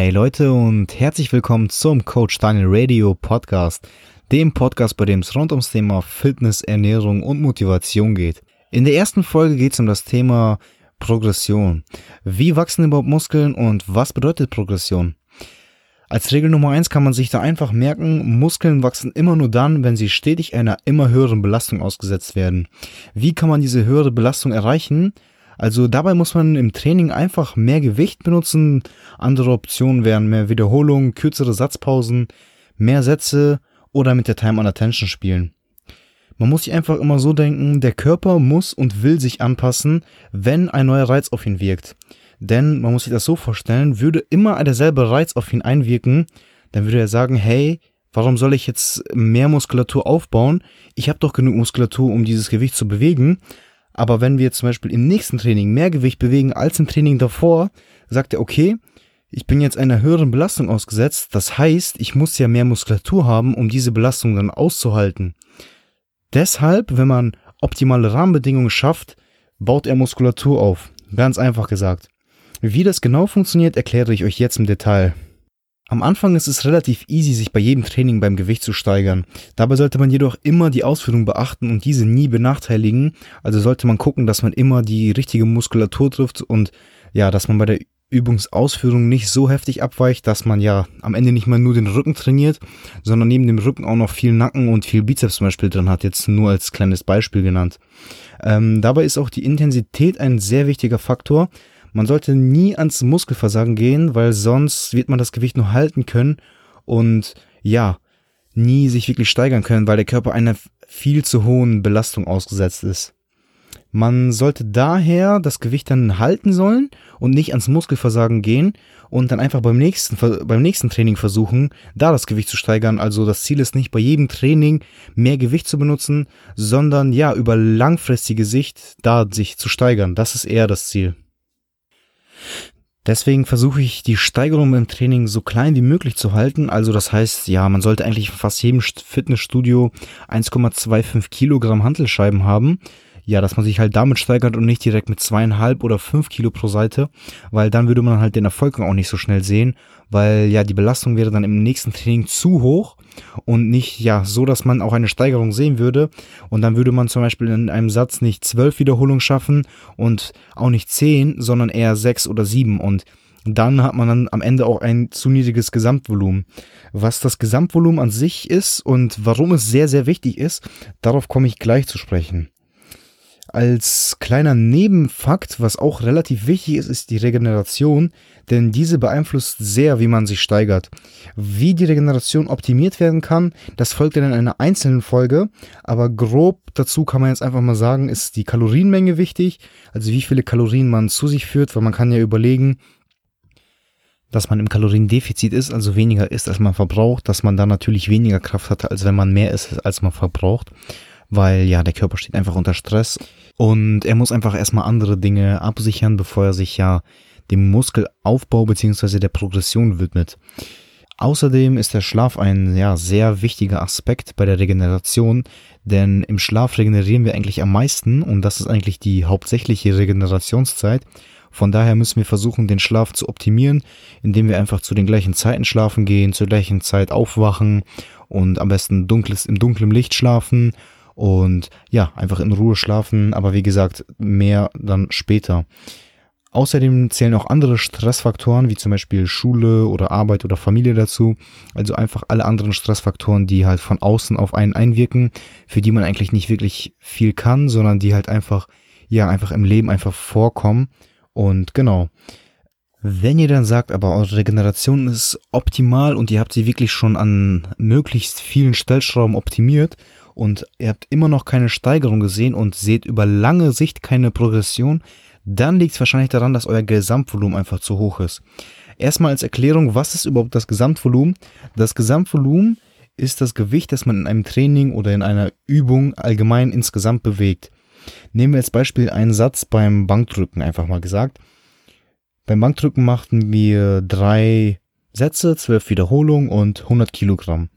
Hey Leute und herzlich willkommen zum Coach Daniel Radio Podcast, dem Podcast, bei dem es rund ums Thema Fitness, Ernährung und Motivation geht. In der ersten Folge geht es um das Thema Progression. Wie wachsen überhaupt Muskeln und was bedeutet Progression? Als Regel Nummer eins kann man sich da einfach merken, Muskeln wachsen immer nur dann, wenn sie stetig einer immer höheren Belastung ausgesetzt werden. Wie kann man diese höhere Belastung erreichen? Also dabei muss man im Training einfach mehr Gewicht benutzen. Andere Optionen wären mehr Wiederholungen, kürzere Satzpausen, mehr Sätze oder mit der Time on Attention spielen. Man muss sich einfach immer so denken, der Körper muss und will sich anpassen, wenn ein neuer Reiz auf ihn wirkt. Denn man muss sich das so vorstellen, würde immer derselbe Reiz auf ihn einwirken, dann würde er sagen, hey, warum soll ich jetzt mehr Muskulatur aufbauen? Ich habe doch genug Muskulatur, um dieses Gewicht zu bewegen. Aber wenn wir zum Beispiel im nächsten Training mehr Gewicht bewegen als im Training davor, sagt er, okay, ich bin jetzt einer höheren Belastung ausgesetzt. Das heißt, ich muss ja mehr Muskulatur haben, um diese Belastung dann auszuhalten. Deshalb, wenn man optimale Rahmenbedingungen schafft, baut er Muskulatur auf. Ganz einfach gesagt. Wie das genau funktioniert, erkläre ich euch jetzt im Detail. Am Anfang ist es relativ easy, sich bei jedem Training beim Gewicht zu steigern. Dabei sollte man jedoch immer die Ausführung beachten und diese nie benachteiligen. Also sollte man gucken, dass man immer die richtige Muskulatur trifft und ja, dass man bei der Übungsausführung nicht so heftig abweicht, dass man ja am Ende nicht mal nur den Rücken trainiert, sondern neben dem Rücken auch noch viel Nacken und viel Bizeps zum Beispiel drin hat, jetzt nur als kleines Beispiel genannt. Ähm, dabei ist auch die Intensität ein sehr wichtiger Faktor, man sollte nie ans Muskelversagen gehen, weil sonst wird man das Gewicht nur halten können und ja, nie sich wirklich steigern können, weil der Körper einer viel zu hohen Belastung ausgesetzt ist. Man sollte daher das Gewicht dann halten sollen und nicht ans Muskelversagen gehen und dann einfach beim nächsten, beim nächsten Training versuchen, da das Gewicht zu steigern. Also das Ziel ist nicht bei jedem Training mehr Gewicht zu benutzen, sondern ja, über langfristige Sicht da sich zu steigern. Das ist eher das Ziel. Deswegen versuche ich die Steigerung im Training so klein wie möglich zu halten. Also das heißt, ja, man sollte eigentlich fast jedem Fitnessstudio 1,25 Kilogramm Hantelscheiben haben ja, dass man sich halt damit steigert und nicht direkt mit zweieinhalb oder fünf Kilo pro Seite, weil dann würde man halt den Erfolg auch nicht so schnell sehen, weil ja die Belastung wäre dann im nächsten Training zu hoch und nicht ja so, dass man auch eine Steigerung sehen würde und dann würde man zum Beispiel in einem Satz nicht zwölf Wiederholungen schaffen und auch nicht zehn, sondern eher sechs oder sieben und dann hat man dann am Ende auch ein zu niedriges Gesamtvolumen. Was das Gesamtvolumen an sich ist und warum es sehr, sehr wichtig ist, darauf komme ich gleich zu sprechen. Als kleiner Nebenfakt, was auch relativ wichtig ist, ist die Regeneration, denn diese beeinflusst sehr, wie man sich steigert. Wie die Regeneration optimiert werden kann, das folgt dann in einer einzelnen Folge, aber grob dazu kann man jetzt einfach mal sagen, ist die Kalorienmenge wichtig, also wie viele Kalorien man zu sich führt, weil man kann ja überlegen, dass man im Kaloriendefizit ist, also weniger isst, als man verbraucht, dass man dann natürlich weniger Kraft hat, als wenn man mehr isst, als man verbraucht weil ja, der Körper steht einfach unter Stress und er muss einfach erstmal andere Dinge absichern, bevor er sich ja dem Muskelaufbau beziehungsweise der Progression widmet. Außerdem ist der Schlaf ein ja, sehr wichtiger Aspekt bei der Regeneration, denn im Schlaf regenerieren wir eigentlich am meisten und das ist eigentlich die hauptsächliche Regenerationszeit. Von daher müssen wir versuchen, den Schlaf zu optimieren, indem wir einfach zu den gleichen Zeiten schlafen gehen, zur gleichen Zeit aufwachen und am besten dunkles, im dunklen Licht schlafen und ja, einfach in Ruhe schlafen, aber wie gesagt, mehr dann später. Außerdem zählen auch andere Stressfaktoren, wie zum Beispiel Schule oder Arbeit oder Familie dazu. Also einfach alle anderen Stressfaktoren, die halt von außen auf einen einwirken, für die man eigentlich nicht wirklich viel kann, sondern die halt einfach, ja, einfach im Leben einfach vorkommen. Und genau. Wenn ihr dann sagt, aber eure Regeneration ist optimal und ihr habt sie wirklich schon an möglichst vielen Stellschrauben optimiert und ihr habt immer noch keine Steigerung gesehen und seht über lange Sicht keine Progression, dann liegt es wahrscheinlich daran, dass euer Gesamtvolumen einfach zu hoch ist. Erstmal als Erklärung, was ist überhaupt das Gesamtvolumen? Das Gesamtvolumen ist das Gewicht, das man in einem Training oder in einer Übung allgemein insgesamt bewegt. Nehmen wir als Beispiel einen Satz beim Bankdrücken, einfach mal gesagt. Beim Bankdrücken machten wir drei Sätze, zwölf Wiederholungen und 100 Kilogramm.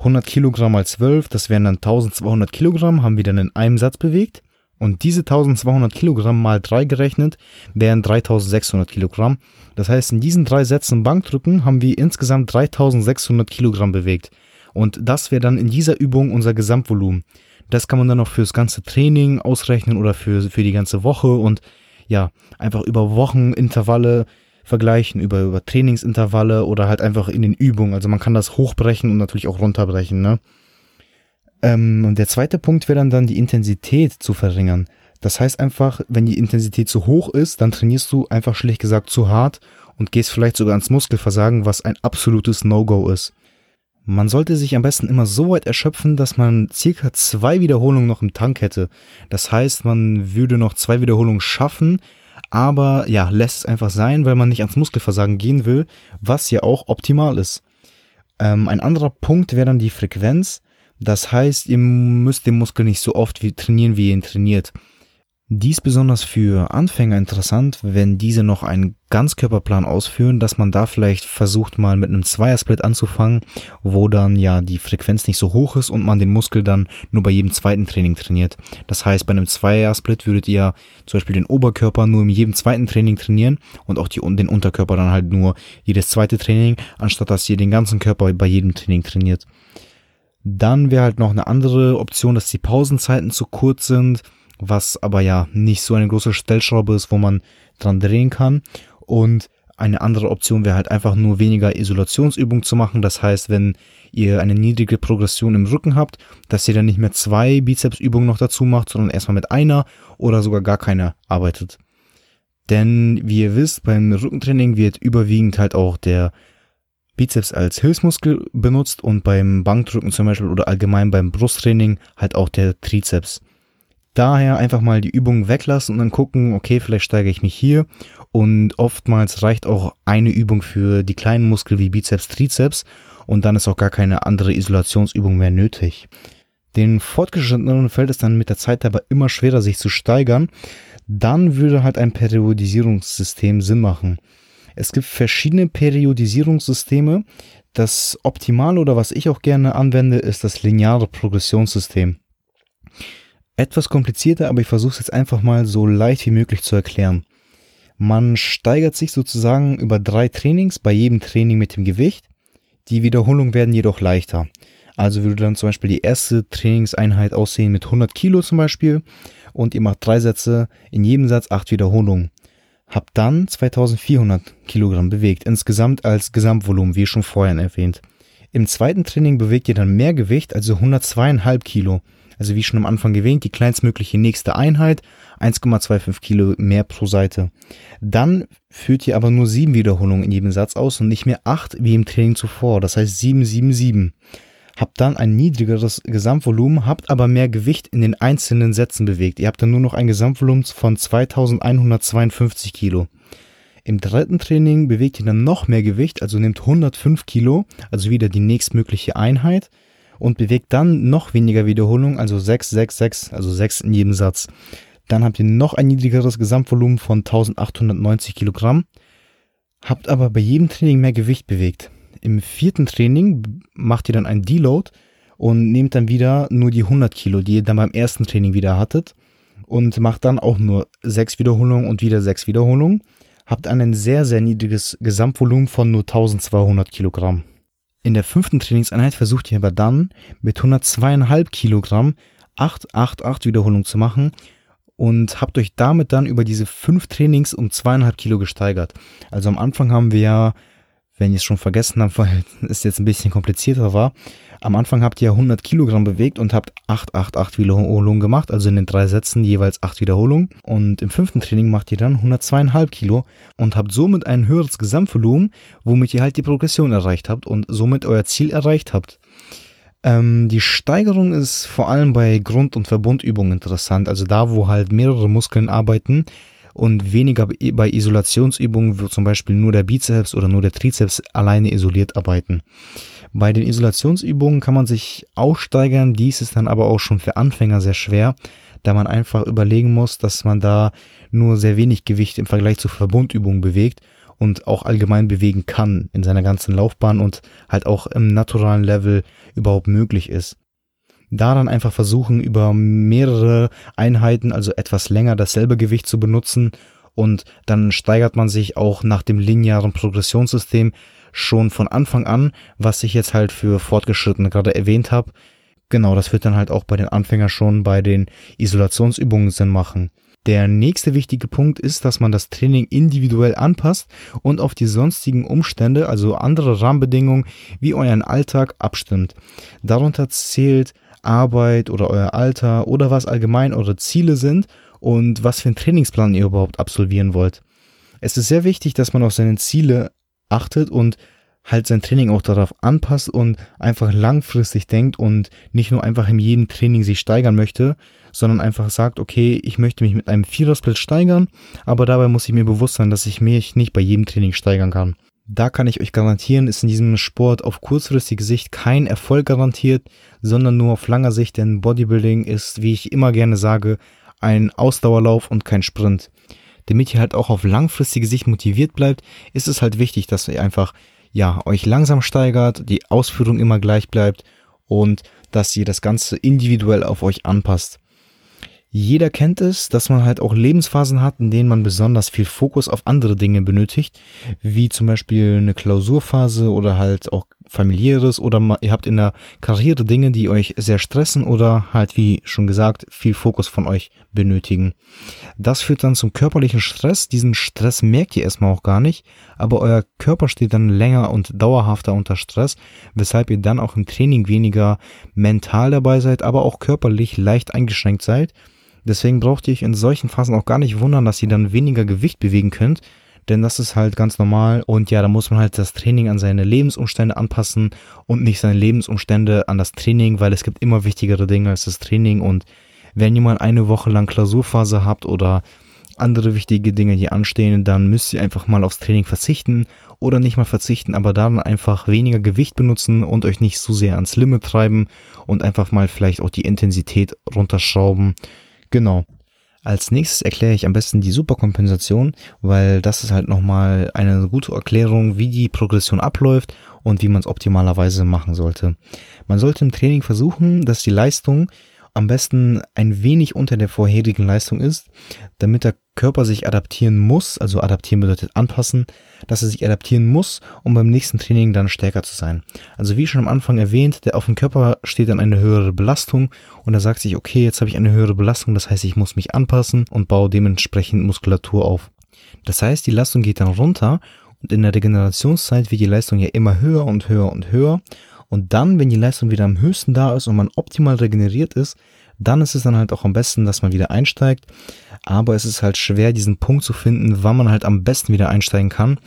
100 Kilogramm mal 12, das wären dann 1200 Kilogramm, haben wir dann in einem Satz bewegt. Und diese 1200 Kilogramm mal drei gerechnet wären 3600 Kilogramm. Das heißt, in diesen drei Sätzen Bankdrücken haben wir insgesamt 3600 Kilogramm bewegt. Und das wäre dann in dieser Übung unser Gesamtvolumen. Das kann man dann noch fürs ganze Training ausrechnen oder für, für die ganze Woche und ja, einfach über Wochenintervalle vergleichen, über, über Trainingsintervalle oder halt einfach in den Übungen. Also man kann das hochbrechen und natürlich auch runterbrechen, ne? Ähm, und der zweite Punkt wäre dann, dann die Intensität zu verringern. Das heißt einfach, wenn die Intensität zu hoch ist, dann trainierst du einfach schlicht gesagt zu hart und gehst vielleicht sogar ans Muskelversagen, was ein absolutes No-Go ist. Man sollte sich am besten immer so weit erschöpfen, dass man circa zwei Wiederholungen noch im Tank hätte. Das heißt, man würde noch zwei Wiederholungen schaffen, aber ja, lässt es einfach sein, weil man nicht ans Muskelversagen gehen will, was ja auch optimal ist. Ähm, ein anderer Punkt wäre dann die Frequenz. Das heißt, ihr müsst den Muskel nicht so oft wie trainieren, wie ihr ihn trainiert. Dies besonders für Anfänger interessant, wenn diese noch einen Ganzkörperplan ausführen, dass man da vielleicht versucht mal mit einem Zweiersplit anzufangen, wo dann ja die Frequenz nicht so hoch ist und man den Muskel dann nur bei jedem zweiten Training trainiert. Das heißt, bei einem Zweiersplit würdet ihr zum Beispiel den Oberkörper nur in jedem zweiten Training trainieren und auch die, den Unterkörper dann halt nur jedes zweite Training, anstatt dass ihr den ganzen Körper bei jedem Training trainiert. Dann wäre halt noch eine andere Option, dass die Pausenzeiten zu kurz sind was aber ja nicht so eine große Stellschraube ist, wo man dran drehen kann. Und eine andere Option wäre halt einfach nur weniger Isolationsübungen zu machen. Das heißt, wenn ihr eine niedrige Progression im Rücken habt, dass ihr dann nicht mehr zwei Bizepsübungen noch dazu macht, sondern erstmal mit einer oder sogar gar keiner arbeitet. Denn wie ihr wisst, beim Rückentraining wird überwiegend halt auch der Bizeps als Hilfsmuskel benutzt und beim Bankdrücken zum Beispiel oder allgemein beim Brusttraining halt auch der Trizeps. Daher einfach mal die Übungen weglassen und dann gucken, okay, vielleicht steige ich mich hier. Und oftmals reicht auch eine Übung für die kleinen Muskel wie Bizeps, Trizeps und dann ist auch gar keine andere Isolationsübung mehr nötig. Den Fortgeschrittenen fällt es dann mit der Zeit aber immer schwerer, sich zu steigern. Dann würde halt ein Periodisierungssystem Sinn machen. Es gibt verschiedene Periodisierungssysteme. Das Optimale oder was ich auch gerne anwende, ist das lineare Progressionssystem etwas komplizierter, aber ich versuche es jetzt einfach mal so leicht wie möglich zu erklären. Man steigert sich sozusagen über drei Trainings, bei jedem Training mit dem Gewicht. Die Wiederholungen werden jedoch leichter. Also würde dann zum Beispiel die erste Trainingseinheit aussehen mit 100 Kilo zum Beispiel und ihr macht drei Sätze, in jedem Satz acht Wiederholungen. Habt dann 2400 Kilogramm bewegt, insgesamt als Gesamtvolumen, wie schon vorhin erwähnt. Im zweiten Training bewegt ihr dann mehr Gewicht, also 102,5 Kilo. Also wie schon am Anfang erwähnt, die kleinstmögliche nächste Einheit, 1,25 Kilo mehr pro Seite. Dann führt ihr aber nur sieben Wiederholungen in jedem Satz aus und nicht mehr acht wie im Training zuvor. Das heißt 7, 7, 7. Habt dann ein niedrigeres Gesamtvolumen, habt aber mehr Gewicht in den einzelnen Sätzen bewegt. Ihr habt dann nur noch ein Gesamtvolumen von 2152 Kilo. Im dritten Training bewegt ihr dann noch mehr Gewicht, also nehmt 105 Kilo, also wieder die nächstmögliche Einheit und bewegt dann noch weniger Wiederholungen, also 6, 6, 6, also 6 in jedem Satz. Dann habt ihr noch ein niedrigeres Gesamtvolumen von 1890 Kilogramm, habt aber bei jedem Training mehr Gewicht bewegt. Im vierten Training macht ihr dann ein Deload und nehmt dann wieder nur die 100 Kilo, die ihr dann beim ersten Training wieder hattet und macht dann auch nur 6 Wiederholungen und wieder 6 Wiederholungen. Habt ein sehr, sehr niedriges Gesamtvolumen von nur 1200 Kilogramm. In der fünften Trainingseinheit versucht ihr aber dann mit 102,5 Kilogramm 8, 8, 8 Wiederholungen zu machen und habt euch damit dann über diese fünf Trainings um zweieinhalb Kilo gesteigert. Also am Anfang haben wir ja wenn ihr es schon vergessen habt, weil es jetzt ein bisschen komplizierter war. Am Anfang habt ihr 100 Kilogramm bewegt und habt 8, 8, 8 Wiederholungen gemacht, also in den drei Sätzen jeweils 8 Wiederholungen. Und im fünften Training macht ihr dann 102,5 Kilo und habt somit ein höheres Gesamtvolumen, womit ihr halt die Progression erreicht habt und somit euer Ziel erreicht habt. Ähm, die Steigerung ist vor allem bei Grund- und Verbundübungen interessant, also da, wo halt mehrere Muskeln arbeiten und weniger bei Isolationsübungen, wo zum Beispiel nur der Bizeps oder nur der Trizeps alleine isoliert arbeiten. Bei den Isolationsübungen kann man sich aussteigern, dies ist dann aber auch schon für Anfänger sehr schwer, da man einfach überlegen muss, dass man da nur sehr wenig Gewicht im Vergleich zu Verbundübungen bewegt und auch allgemein bewegen kann in seiner ganzen Laufbahn und halt auch im naturalen Level überhaupt möglich ist. Da dann einfach versuchen, über mehrere Einheiten, also etwas länger, dasselbe Gewicht zu benutzen und dann steigert man sich auch nach dem linearen Progressionssystem schon von Anfang an, was ich jetzt halt für Fortgeschrittene gerade erwähnt habe. Genau, das wird dann halt auch bei den Anfängern schon bei den Isolationsübungen Sinn machen. Der nächste wichtige Punkt ist, dass man das Training individuell anpasst und auf die sonstigen Umstände, also andere Rahmenbedingungen wie euren Alltag abstimmt. Darunter zählt Arbeit oder euer Alter oder was allgemein eure Ziele sind und was für einen Trainingsplan ihr überhaupt absolvieren wollt. Es ist sehr wichtig, dass man auf seine Ziele achtet und halt sein Training auch darauf anpasst und einfach langfristig denkt und nicht nur einfach in jedem Training sich steigern möchte, sondern einfach sagt, okay, ich möchte mich mit einem Vierersplit steigern, aber dabei muss ich mir bewusst sein, dass ich mich nicht bei jedem Training steigern kann. Da kann ich euch garantieren, ist in diesem Sport auf kurzfristige Sicht kein Erfolg garantiert, sondern nur auf langer Sicht, denn Bodybuilding ist, wie ich immer gerne sage, ein Ausdauerlauf und kein Sprint. Damit ihr halt auch auf langfristige Sicht motiviert bleibt, ist es halt wichtig, dass ihr einfach, ja, euch langsam steigert, die Ausführung immer gleich bleibt und dass ihr das Ganze individuell auf euch anpasst. Jeder kennt es, dass man halt auch Lebensphasen hat, in denen man besonders viel Fokus auf andere Dinge benötigt, wie zum Beispiel eine Klausurphase oder halt auch familiäres oder ihr habt in der Karriere Dinge, die euch sehr stressen oder halt wie schon gesagt viel Fokus von euch benötigen. Das führt dann zum körperlichen Stress. Diesen Stress merkt ihr erstmal auch gar nicht, aber euer Körper steht dann länger und dauerhafter unter Stress, weshalb ihr dann auch im Training weniger mental dabei seid, aber auch körperlich leicht eingeschränkt seid Deswegen braucht ihr euch in solchen Phasen auch gar nicht wundern, dass ihr dann weniger Gewicht bewegen könnt, denn das ist halt ganz normal und ja, da muss man halt das Training an seine Lebensumstände anpassen und nicht seine Lebensumstände an das Training, weil es gibt immer wichtigere Dinge als das Training und wenn ihr mal eine Woche lang Klausurphase habt oder andere wichtige Dinge, die anstehen, dann müsst ihr einfach mal aufs Training verzichten oder nicht mal verzichten, aber dann einfach weniger Gewicht benutzen und euch nicht so sehr ans Limit treiben und einfach mal vielleicht auch die Intensität runterschrauben Genau. Als nächstes erkläre ich am besten die Superkompensation, weil das ist halt nochmal eine gute Erklärung, wie die Progression abläuft und wie man es optimalerweise machen sollte. Man sollte im Training versuchen, dass die Leistung am besten ein wenig unter der vorherigen Leistung ist, damit der Körper sich adaptieren muss, also adaptieren bedeutet anpassen, dass er sich adaptieren muss, um beim nächsten Training dann stärker zu sein. Also wie schon am Anfang erwähnt, der auf dem Körper steht dann eine höhere Belastung und er sagt sich, okay, jetzt habe ich eine höhere Belastung, das heißt, ich muss mich anpassen und baue dementsprechend Muskulatur auf. Das heißt, die Leistung geht dann runter und in der Regenerationszeit wird die Leistung ja immer höher und höher und höher und dann, wenn die Leistung wieder am höchsten da ist und man optimal regeneriert ist, dann ist es dann halt auch am besten, dass man wieder einsteigt. Aber es ist halt schwer, diesen Punkt zu finden, wann man halt am besten wieder einsteigen kann.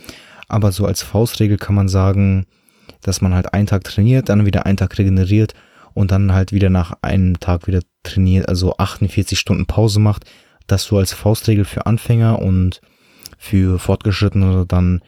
Aber so als Faustregel kann man sagen, dass man halt einen Tag trainiert, dann wieder einen Tag regeneriert und dann halt wieder nach einem Tag wieder trainiert, also 48 Stunden Pause macht. Das so als Faustregel für Anfänger und für Fortgeschrittene dann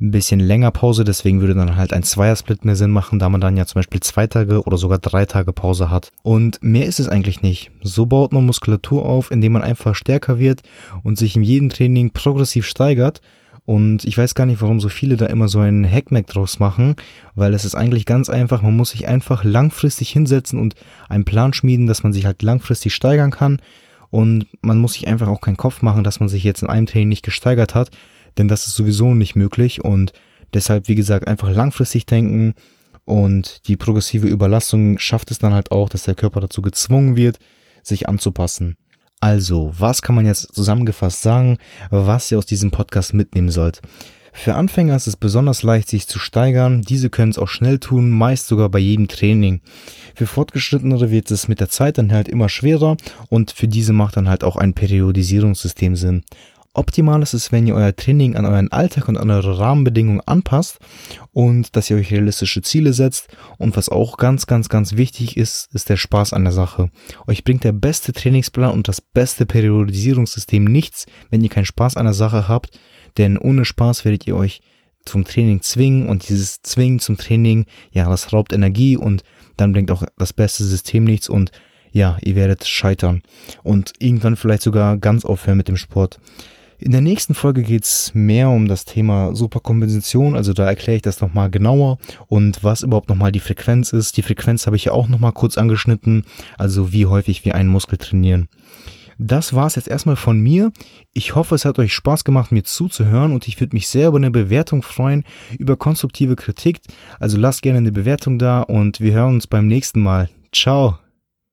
ein bisschen länger Pause, deswegen würde dann halt ein Zweiersplit mehr Sinn machen, da man dann ja zum Beispiel zwei Tage oder sogar drei Tage Pause hat. Und mehr ist es eigentlich nicht. So baut man Muskulatur auf, indem man einfach stärker wird und sich in jedem Training progressiv steigert. Und ich weiß gar nicht, warum so viele da immer so einen Hackmack draus machen, weil es ist eigentlich ganz einfach. Man muss sich einfach langfristig hinsetzen und einen Plan schmieden, dass man sich halt langfristig steigern kann. Und man muss sich einfach auch keinen Kopf machen, dass man sich jetzt in einem Training nicht gesteigert hat, denn das ist sowieso nicht möglich und deshalb, wie gesagt, einfach langfristig denken und die progressive Überlastung schafft es dann halt auch, dass der Körper dazu gezwungen wird, sich anzupassen. Also, was kann man jetzt zusammengefasst sagen, was ihr aus diesem Podcast mitnehmen sollt? Für Anfänger ist es besonders leicht, sich zu steigern. Diese können es auch schnell tun, meist sogar bei jedem Training. Für Fortgeschrittenere wird es mit der Zeit dann halt immer schwerer und für diese macht dann halt auch ein Periodisierungssystem Sinn. Optimal ist es, wenn ihr euer Training an euren Alltag und an eure Rahmenbedingungen anpasst und dass ihr euch realistische Ziele setzt. Und was auch ganz, ganz, ganz wichtig ist, ist der Spaß an der Sache. Euch bringt der beste Trainingsplan und das beste Periodisierungssystem nichts, wenn ihr keinen Spaß an der Sache habt. Denn ohne Spaß werdet ihr euch zum Training zwingen und dieses Zwingen zum Training, ja, das raubt Energie und dann bringt auch das beste System nichts und ja, ihr werdet scheitern und irgendwann vielleicht sogar ganz aufhören mit dem Sport. In der nächsten Folge geht's mehr um das Thema Superkompensation, also da erkläre ich das nochmal genauer und was überhaupt nochmal die Frequenz ist. Die Frequenz habe ich ja auch nochmal kurz angeschnitten, also wie häufig wir einen Muskel trainieren. Das war's jetzt erstmal von mir. Ich hoffe, es hat euch Spaß gemacht, mir zuzuhören und ich würde mich sehr über eine Bewertung freuen, über konstruktive Kritik. Also lasst gerne eine Bewertung da und wir hören uns beim nächsten Mal. Ciao.